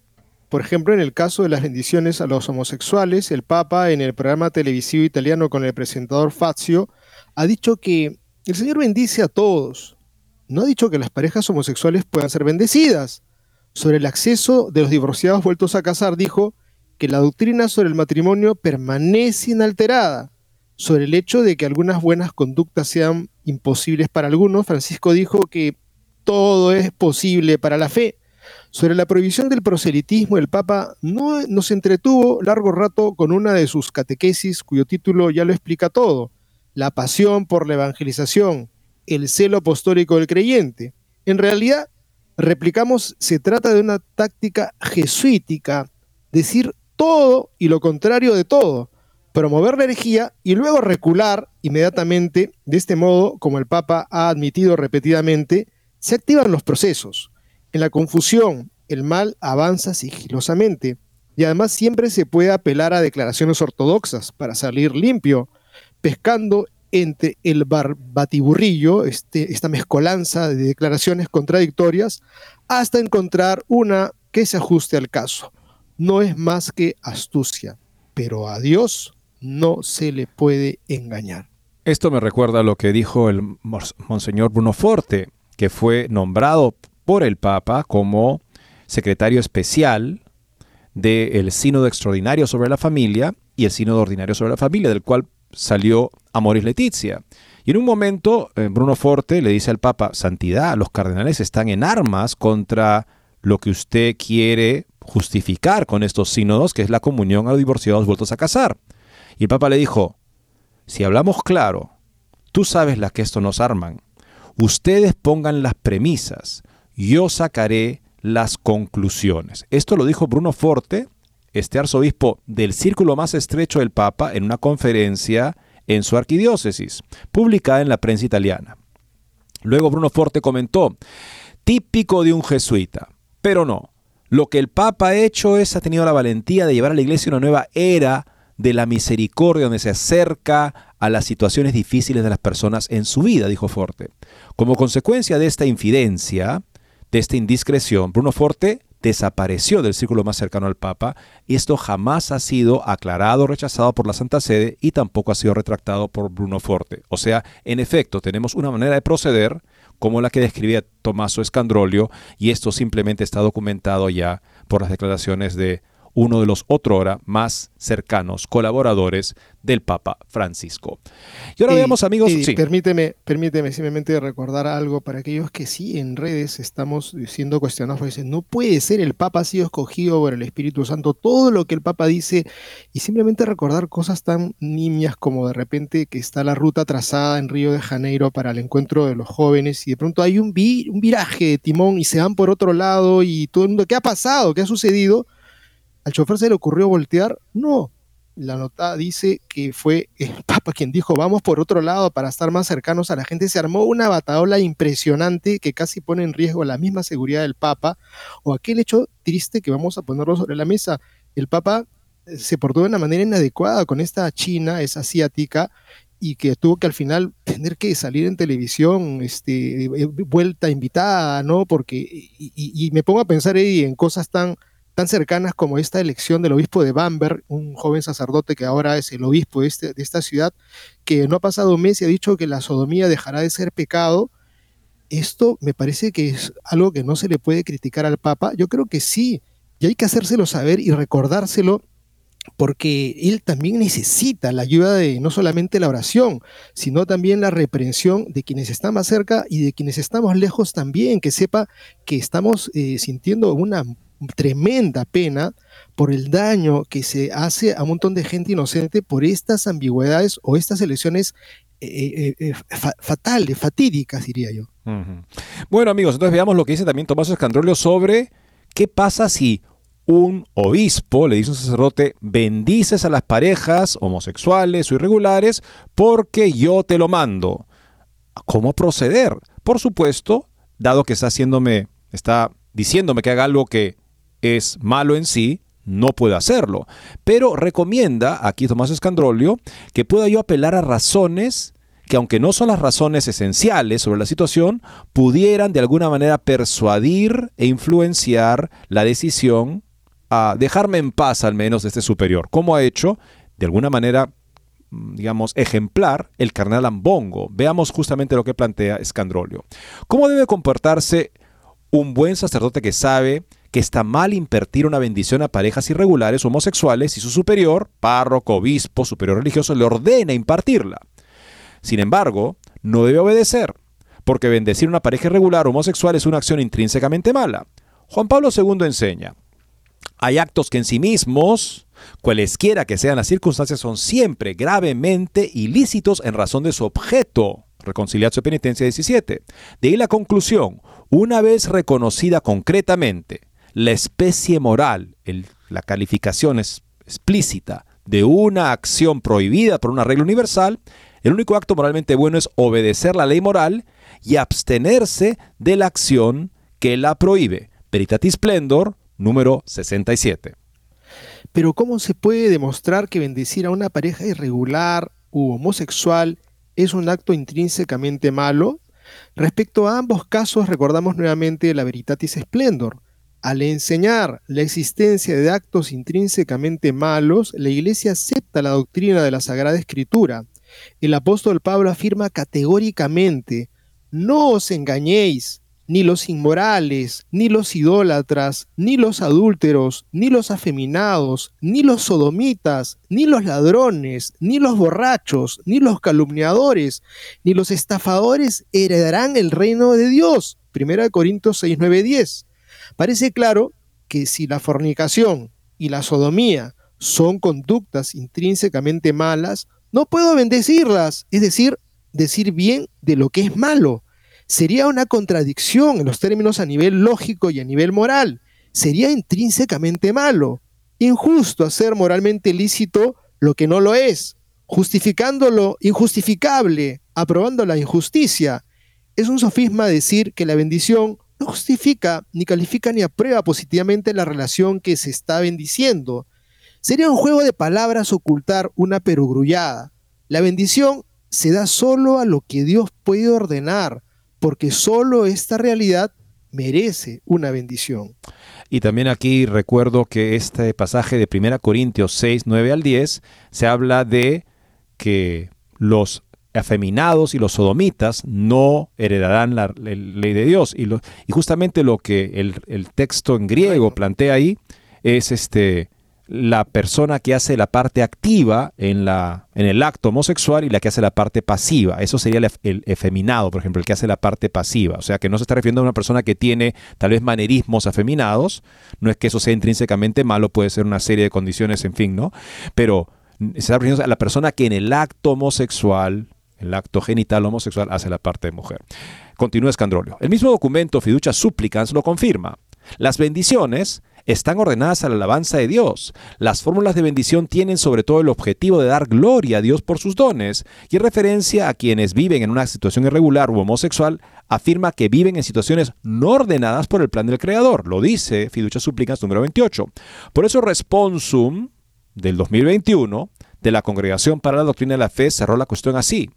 Por ejemplo, en el caso de las bendiciones a los homosexuales, el Papa, en el programa televisivo italiano con el presentador Fazio, ha dicho que el Señor bendice a todos. No ha dicho que las parejas homosexuales puedan ser bendecidas. Sobre el acceso de los divorciados vueltos a casar, dijo que la doctrina sobre el matrimonio permanece inalterada. Sobre el hecho de que algunas buenas conductas sean imposibles para algunos, Francisco dijo que todo es posible para la fe sobre la prohibición del proselitismo, el Papa no nos entretuvo largo rato con una de sus catequesis cuyo título ya lo explica todo, la pasión por la evangelización, el celo apostólico del creyente. En realidad, replicamos, se trata de una táctica jesuítica, decir todo y lo contrario de todo, promover la herejía y luego recular inmediatamente. De este modo, como el Papa ha admitido repetidamente, se activan los procesos. En la confusión, el mal avanza sigilosamente y además siempre se puede apelar a declaraciones ortodoxas para salir limpio, pescando entre el barbatiburrillo, este, esta mezcolanza de declaraciones contradictorias, hasta encontrar una que se ajuste al caso. No es más que astucia, pero a Dios no se le puede engañar. Esto me recuerda a lo que dijo el Monseñor Bruno Forte, que fue nombrado por el Papa como secretario especial del Sínodo Extraordinario sobre la Familia y el Sínodo Ordinario sobre la Familia, del cual salió Amoris Letizia. Y en un momento, eh, Bruno Forte le dice al Papa, Santidad, los cardenales están en armas contra lo que usted quiere justificar con estos sínodos, que es la comunión a los divorciados vueltos a casar. Y el Papa le dijo, si hablamos claro, tú sabes las que esto nos arman. Ustedes pongan las premisas, yo sacaré las conclusiones. Esto lo dijo Bruno Forte, este arzobispo del círculo más estrecho del Papa, en una conferencia en su arquidiócesis, publicada en la prensa italiana. Luego Bruno Forte comentó, típico de un jesuita, pero no, lo que el Papa ha hecho es, ha tenido la valentía de llevar a la iglesia una nueva era de la misericordia, donde se acerca a las situaciones difíciles de las personas en su vida, dijo Forte. Como consecuencia de esta infidencia, de esta indiscreción, Bruno Forte desapareció del círculo más cercano al Papa y esto jamás ha sido aclarado o rechazado por la Santa Sede y tampoco ha sido retractado por Bruno Forte. O sea, en efecto, tenemos una manera de proceder como la que describía Tommaso Escandrolio y esto simplemente está documentado ya por las declaraciones de uno de los otrora más cercanos colaboradores del Papa Francisco. Y ahora veamos, amigos. Permíteme, permíteme simplemente recordar algo para aquellos que sí en redes estamos siendo cuestionados. Dicen, no puede ser, el Papa ha sido escogido por el Espíritu Santo, todo lo que el Papa dice, y simplemente recordar cosas tan nimias como de repente que está la ruta trazada en Río de Janeiro para el encuentro de los jóvenes, y de pronto hay un, un viraje de timón y se van por otro lado, y todo el mundo, ¿qué ha pasado? ¿Qué ha sucedido? ¿Al chofer se le ocurrió voltear? No. La nota dice que fue el Papa quien dijo, vamos por otro lado para estar más cercanos a la gente. Se armó una bataola impresionante que casi pone en riesgo la misma seguridad del Papa, o aquel hecho triste que vamos a ponerlo sobre la mesa. El Papa eh, se portó de una manera inadecuada con esta china, esa asiática, y que tuvo que al final tener que salir en televisión, este, eh, vuelta invitada, ¿no? Porque, y, me pongo a pensar en cosas tan tan cercanas como esta elección del obispo de Bamberg, un joven sacerdote que ahora es el obispo de, este, de esta ciudad, que no ha pasado un mes y ha dicho que la sodomía dejará de ser pecado. Esto me parece que es algo que no se le puede criticar al Papa. Yo creo que sí, y hay que hacérselo saber y recordárselo porque él también necesita la ayuda de no solamente la oración, sino también la reprensión de quienes están más cerca y de quienes estamos lejos también, que sepa que estamos eh, sintiendo una tremenda pena por el daño que se hace a un montón de gente inocente por estas ambigüedades o estas elecciones eh, eh, eh, fatales, fatídicas, diría yo. Bueno, amigos, entonces veamos lo que dice también Tomás Escandrolio sobre qué pasa si un obispo, le dice un sacerdote, bendices a las parejas homosexuales o irregulares porque yo te lo mando. ¿Cómo proceder? Por supuesto, dado que está haciéndome, está diciéndome que haga algo que es malo en sí, no puede hacerlo. Pero recomienda, aquí Tomás Escandrolio, que pueda yo apelar a razones que aunque no son las razones esenciales sobre la situación, pudieran de alguna manera persuadir e influenciar la decisión a dejarme en paz al menos de este superior, como ha hecho de alguna manera mm, digamos, ejemplar el carnal Ambongo. Veamos justamente lo que plantea Escandrolio. ¿Cómo debe comportarse un buen sacerdote que sabe que está mal impartir una bendición a parejas irregulares homosexuales si su superior, párroco, obispo, superior religioso, le ordena impartirla. Sin embargo, no debe obedecer, porque bendecir una pareja irregular homosexual es una acción intrínsecamente mala. Juan Pablo II enseña, hay actos que en sí mismos, cualesquiera que sean las circunstancias, son siempre gravemente ilícitos en razón de su objeto. Reconciliación Penitencia 17. De ahí la conclusión, una vez reconocida concretamente la especie moral, la calificación es explícita de una acción prohibida por una regla universal, el único acto moralmente bueno es obedecer la ley moral y abstenerse de la acción que la prohíbe. Veritatis Splendor, número 67. Pero ¿cómo se puede demostrar que bendecir a una pareja irregular u homosexual es un acto intrínsecamente malo? Respecto a ambos casos, recordamos nuevamente la Veritatis Splendor, al enseñar la existencia de actos intrínsecamente malos, la Iglesia acepta la doctrina de la Sagrada Escritura. El apóstol Pablo afirma categóricamente, no os engañéis, ni los inmorales, ni los idólatras, ni los adúlteros, ni los afeminados, ni los sodomitas, ni los ladrones, ni los borrachos, ni los calumniadores, ni los estafadores heredarán el reino de Dios. 1 Corintios 6, 9, 10. Parece claro que si la fornicación y la sodomía son conductas intrínsecamente malas, no puedo bendecirlas, es decir, decir bien de lo que es malo. Sería una contradicción en los términos a nivel lógico y a nivel moral. Sería intrínsecamente malo, injusto hacer moralmente lícito lo que no lo es. justificando lo injustificable, aprobando la injusticia. Es un sofisma decir que la bendición no justifica, ni califica, ni aprueba positivamente la relación que se está bendiciendo. Sería un juego de palabras ocultar una perogrullada. La bendición se da solo a lo que Dios puede ordenar, porque solo esta realidad merece una bendición. Y también aquí recuerdo que este pasaje de 1 Corintios 6, 9 al 10 se habla de que los afeminados y los sodomitas no heredarán la, ley de Dios. Y, y justamente lo que el, el, texto en griego plantea ahí es este la persona que hace la parte activa en, la, en el acto homosexual y la que hace la parte pasiva. Eso sería el, efeminado, por ejemplo, el que hace la parte pasiva. O sea, que no se está refiriendo a una persona que tiene tal vez manerismos afeminados. No es que eso sea intrínsecamente malo, puede ser una serie de condiciones, en fin, ¿no? Pero se está refiriendo a la persona que en el acto homosexual, el acto genital homosexual, hace la parte de mujer. Continúa Escandrolio. El mismo documento Fiducia Supplicans lo confirma. Las bendiciones están ordenadas a la alabanza de Dios. Las fórmulas de bendición tienen sobre todo el objetivo de dar gloria a Dios por sus dones, y en referencia a quienes viven en una situación irregular u homosexual, afirma que viven en situaciones no ordenadas por el plan del Creador. Lo dice Fiducia Súplicas número 28. Por eso Responsum del 2021 de la Congregación para la Doctrina de la Fe cerró la cuestión así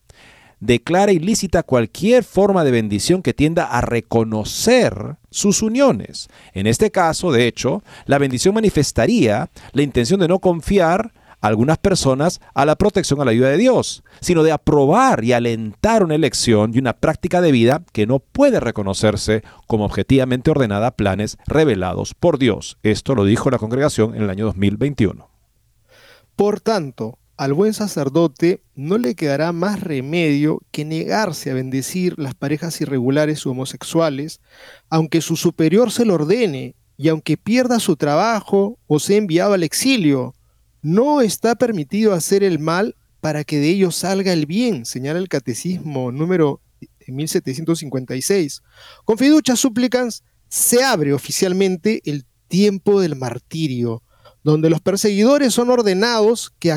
declara ilícita cualquier forma de bendición que tienda a reconocer sus uniones. En este caso, de hecho, la bendición manifestaría la intención de no confiar a algunas personas a la protección a la ayuda de Dios, sino de aprobar y alentar una elección y una práctica de vida que no puede reconocerse como objetivamente ordenada a planes revelados por Dios. Esto lo dijo la congregación en el año 2021. Por tanto, al buen sacerdote no le quedará más remedio que negarse a bendecir las parejas irregulares o homosexuales, aunque su superior se lo ordene y aunque pierda su trabajo o sea enviado al exilio. No está permitido hacer el mal para que de ello salga el bien, señala el Catecismo número 1756. Con fiducia súplicas se abre oficialmente el tiempo del martirio, donde los perseguidores son ordenados que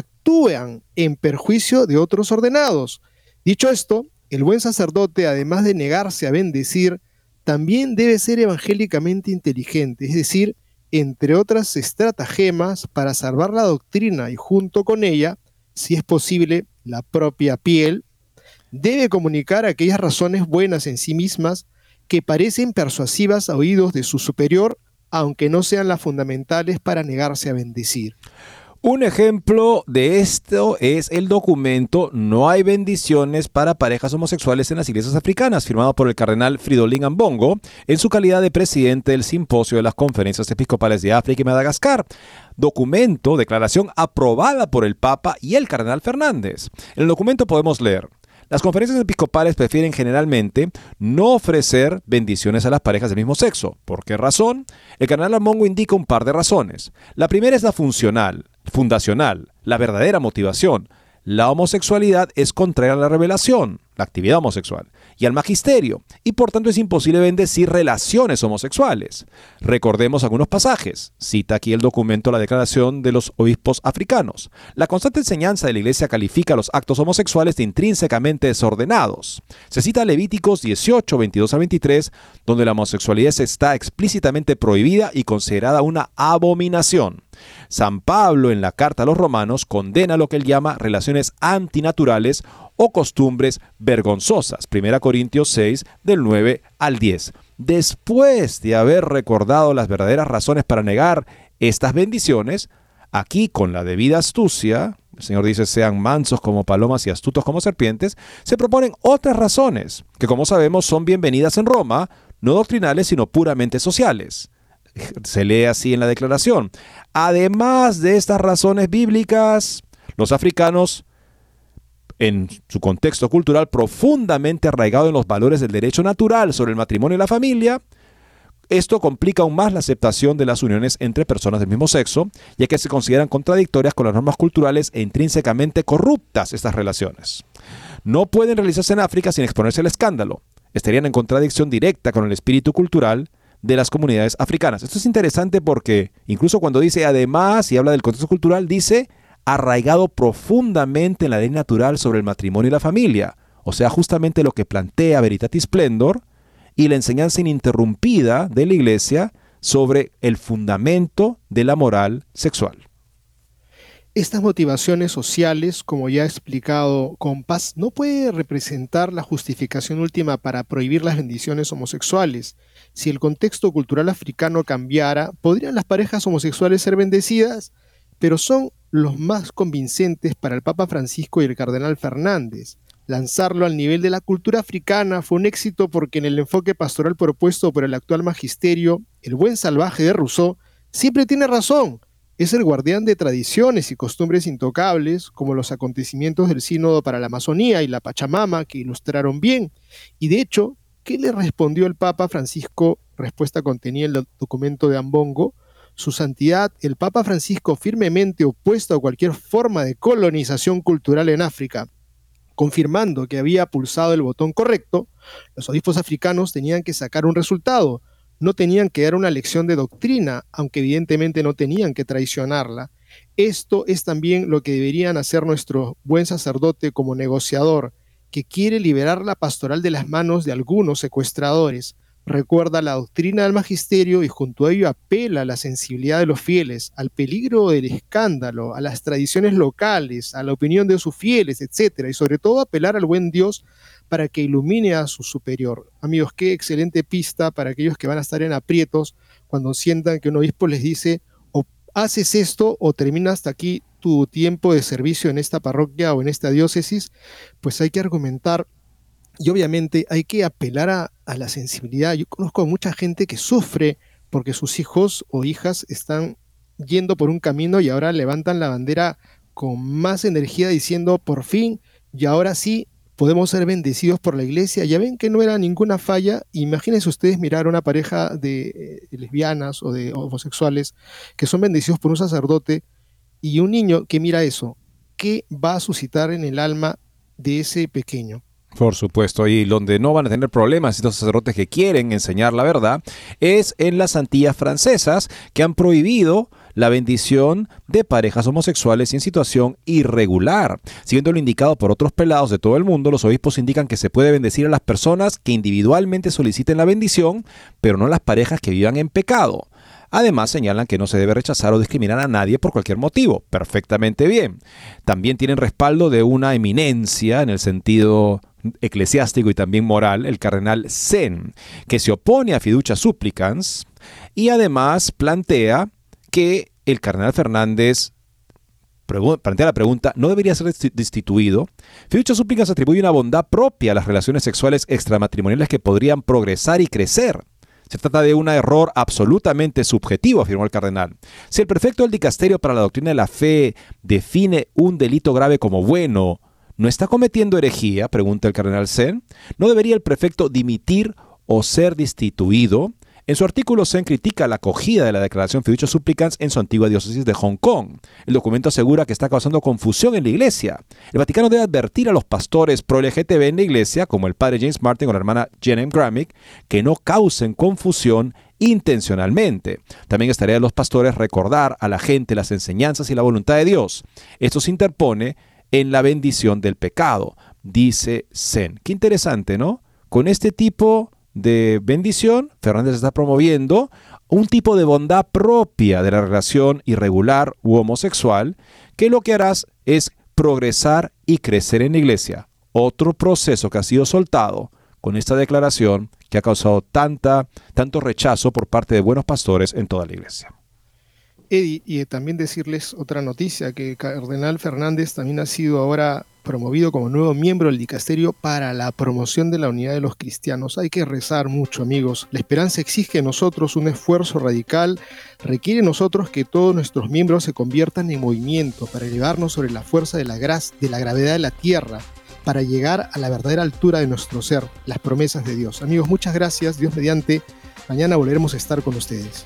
en perjuicio de otros ordenados. Dicho esto, el buen sacerdote, además de negarse a bendecir, también debe ser evangélicamente inteligente, es decir, entre otras estratagemas para salvar la doctrina y junto con ella, si es posible, la propia piel, debe comunicar aquellas razones buenas en sí mismas que parecen persuasivas a oídos de su superior aunque no sean las fundamentales para negarse a bendecir. Un ejemplo de esto es el documento No hay bendiciones para parejas homosexuales en las iglesias africanas, firmado por el cardenal Fridolin Ambongo en su calidad de presidente del Simposio de las Conferencias Episcopales de África y Madagascar. Documento, declaración aprobada por el Papa y el cardenal Fernández. En el documento podemos leer, las conferencias episcopales prefieren generalmente no ofrecer bendiciones a las parejas del mismo sexo. ¿Por qué razón? El canal Amongo indica un par de razones. La primera es la funcional, fundacional, la verdadera motivación. La homosexualidad es contraria a la revelación, la actividad homosexual y al magisterio, y por tanto es imposible bendecir relaciones homosexuales. Recordemos algunos pasajes. Cita aquí el documento la Declaración de los Obispos Africanos. La constante enseñanza de la Iglesia califica los actos homosexuales de intrínsecamente desordenados. Se cita Levíticos 18, 22 a 23, donde la homosexualidad está explícitamente prohibida y considerada una abominación. San Pablo en la carta a los romanos condena lo que él llama relaciones antinaturales o costumbres vergonzosas. 1 Corintios 6 del 9 al 10. Después de haber recordado las verdaderas razones para negar estas bendiciones, aquí con la debida astucia, el Señor dice sean mansos como palomas y astutos como serpientes, se proponen otras razones, que como sabemos son bienvenidas en Roma, no doctrinales sino puramente sociales. Se lee así en la declaración. Además de estas razones bíblicas, los africanos en su contexto cultural profundamente arraigado en los valores del derecho natural sobre el matrimonio y la familia, esto complica aún más la aceptación de las uniones entre personas del mismo sexo, ya que se consideran contradictorias con las normas culturales e intrínsecamente corruptas estas relaciones. No pueden realizarse en África sin exponerse al escándalo. Estarían en contradicción directa con el espíritu cultural de las comunidades africanas. Esto es interesante porque incluso cuando dice además y habla del contexto cultural, dice arraigado profundamente en la ley natural sobre el matrimonio y la familia, o sea, justamente lo que plantea Veritatis Splendor y la enseñanza ininterrumpida de la Iglesia sobre el fundamento de la moral sexual. Estas motivaciones sociales, como ya ha explicado Compás, no puede representar la justificación última para prohibir las bendiciones homosexuales. Si el contexto cultural africano cambiara, ¿podrían las parejas homosexuales ser bendecidas? Pero son los más convincentes para el Papa Francisco y el Cardenal Fernández. Lanzarlo al nivel de la cultura africana fue un éxito porque en el enfoque pastoral propuesto por el actual magisterio, el buen salvaje de Rousseau siempre tiene razón es el guardián de tradiciones y costumbres intocables, como los acontecimientos del Sínodo para la Amazonía y la Pachamama, que ilustraron bien. Y de hecho, ¿qué le respondió el Papa Francisco? Respuesta contenía el documento de Ambongo. Su santidad, el Papa Francisco firmemente opuesto a cualquier forma de colonización cultural en África, confirmando que había pulsado el botón correcto, los obispos africanos tenían que sacar un resultado, no tenían que dar una lección de doctrina, aunque evidentemente no tenían que traicionarla. Esto es también lo que deberían hacer nuestro buen sacerdote como negociador, que quiere liberar la pastoral de las manos de algunos secuestradores. Recuerda la doctrina del magisterio y junto a ello apela a la sensibilidad de los fieles, al peligro del escándalo, a las tradiciones locales, a la opinión de sus fieles, etc. Y sobre todo apelar al buen Dios para que ilumine a su superior. Amigos, qué excelente pista para aquellos que van a estar en aprietos cuando sientan que un obispo les dice o haces esto o termina hasta aquí tu tiempo de servicio en esta parroquia o en esta diócesis, pues hay que argumentar y obviamente hay que apelar a, a la sensibilidad. Yo conozco a mucha gente que sufre porque sus hijos o hijas están yendo por un camino y ahora levantan la bandera con más energía diciendo por fin y ahora sí podemos ser bendecidos por la iglesia. Ya ven que no era ninguna falla. Imagínense ustedes mirar a una pareja de, eh, lesbianas o de homosexuales que son bendecidos por un sacerdote y un niño que mira eso. ¿Qué va a suscitar en el alma de ese pequeño? Por supuesto, y donde no van a tener problemas estos sacerdotes que quieren enseñar la verdad es en las antillas francesas que han prohibido la bendición de parejas homosexuales en situación irregular. Siguiendo lo indicado por otros pelados de todo el mundo, los obispos indican que se puede bendecir a las personas que individualmente soliciten la bendición, pero no a las parejas que vivan en pecado. Además, señalan que no se debe rechazar o discriminar a nadie por cualquier motivo. Perfectamente bien. También tienen respaldo de una eminencia en el sentido eclesiástico y también moral, el cardenal Zen, que se opone a fiducia supplicans y además plantea que el cardenal Fernández plantea la pregunta, ¿no debería ser destituido? Fiducia súplicas atribuye una bondad propia a las relaciones sexuales extramatrimoniales que podrían progresar y crecer. Se trata de un error absolutamente subjetivo, afirmó el cardenal. Si el prefecto del dicasterio para la doctrina de la fe define un delito grave como bueno, ¿no está cometiendo herejía? pregunta el cardenal Sen. ¿No debería el prefecto dimitir o ser destituido? En su artículo, Sen critica la acogida de la declaración Fiducia Supplicans en su antigua diócesis de Hong Kong. El documento asegura que está causando confusión en la iglesia. El Vaticano debe advertir a los pastores pro-LGTB en la iglesia, como el padre James Martin o la hermana Jen Gramick, que no causen confusión intencionalmente. También estaría a los pastores recordar a la gente las enseñanzas y la voluntad de Dios. Esto se interpone en la bendición del pecado, dice Zen. Qué interesante, ¿no? Con este tipo de bendición, Fernández está promoviendo un tipo de bondad propia de la relación irregular u homosexual, que lo que harás es progresar y crecer en la iglesia. Otro proceso que ha sido soltado con esta declaración que ha causado tanta, tanto rechazo por parte de buenos pastores en toda la iglesia. Eddie, y también decirles otra noticia, que Cardenal Fernández también ha sido ahora promovido como nuevo miembro del dicasterio para la promoción de la unidad de los cristianos. Hay que rezar mucho, amigos. La esperanza exige en nosotros un esfuerzo radical, requiere nosotros que todos nuestros miembros se conviertan en movimiento para elevarnos sobre la fuerza de la, de la gravedad de la tierra, para llegar a la verdadera altura de nuestro ser, las promesas de Dios. Amigos, muchas gracias, Dios mediante. Mañana volveremos a estar con ustedes.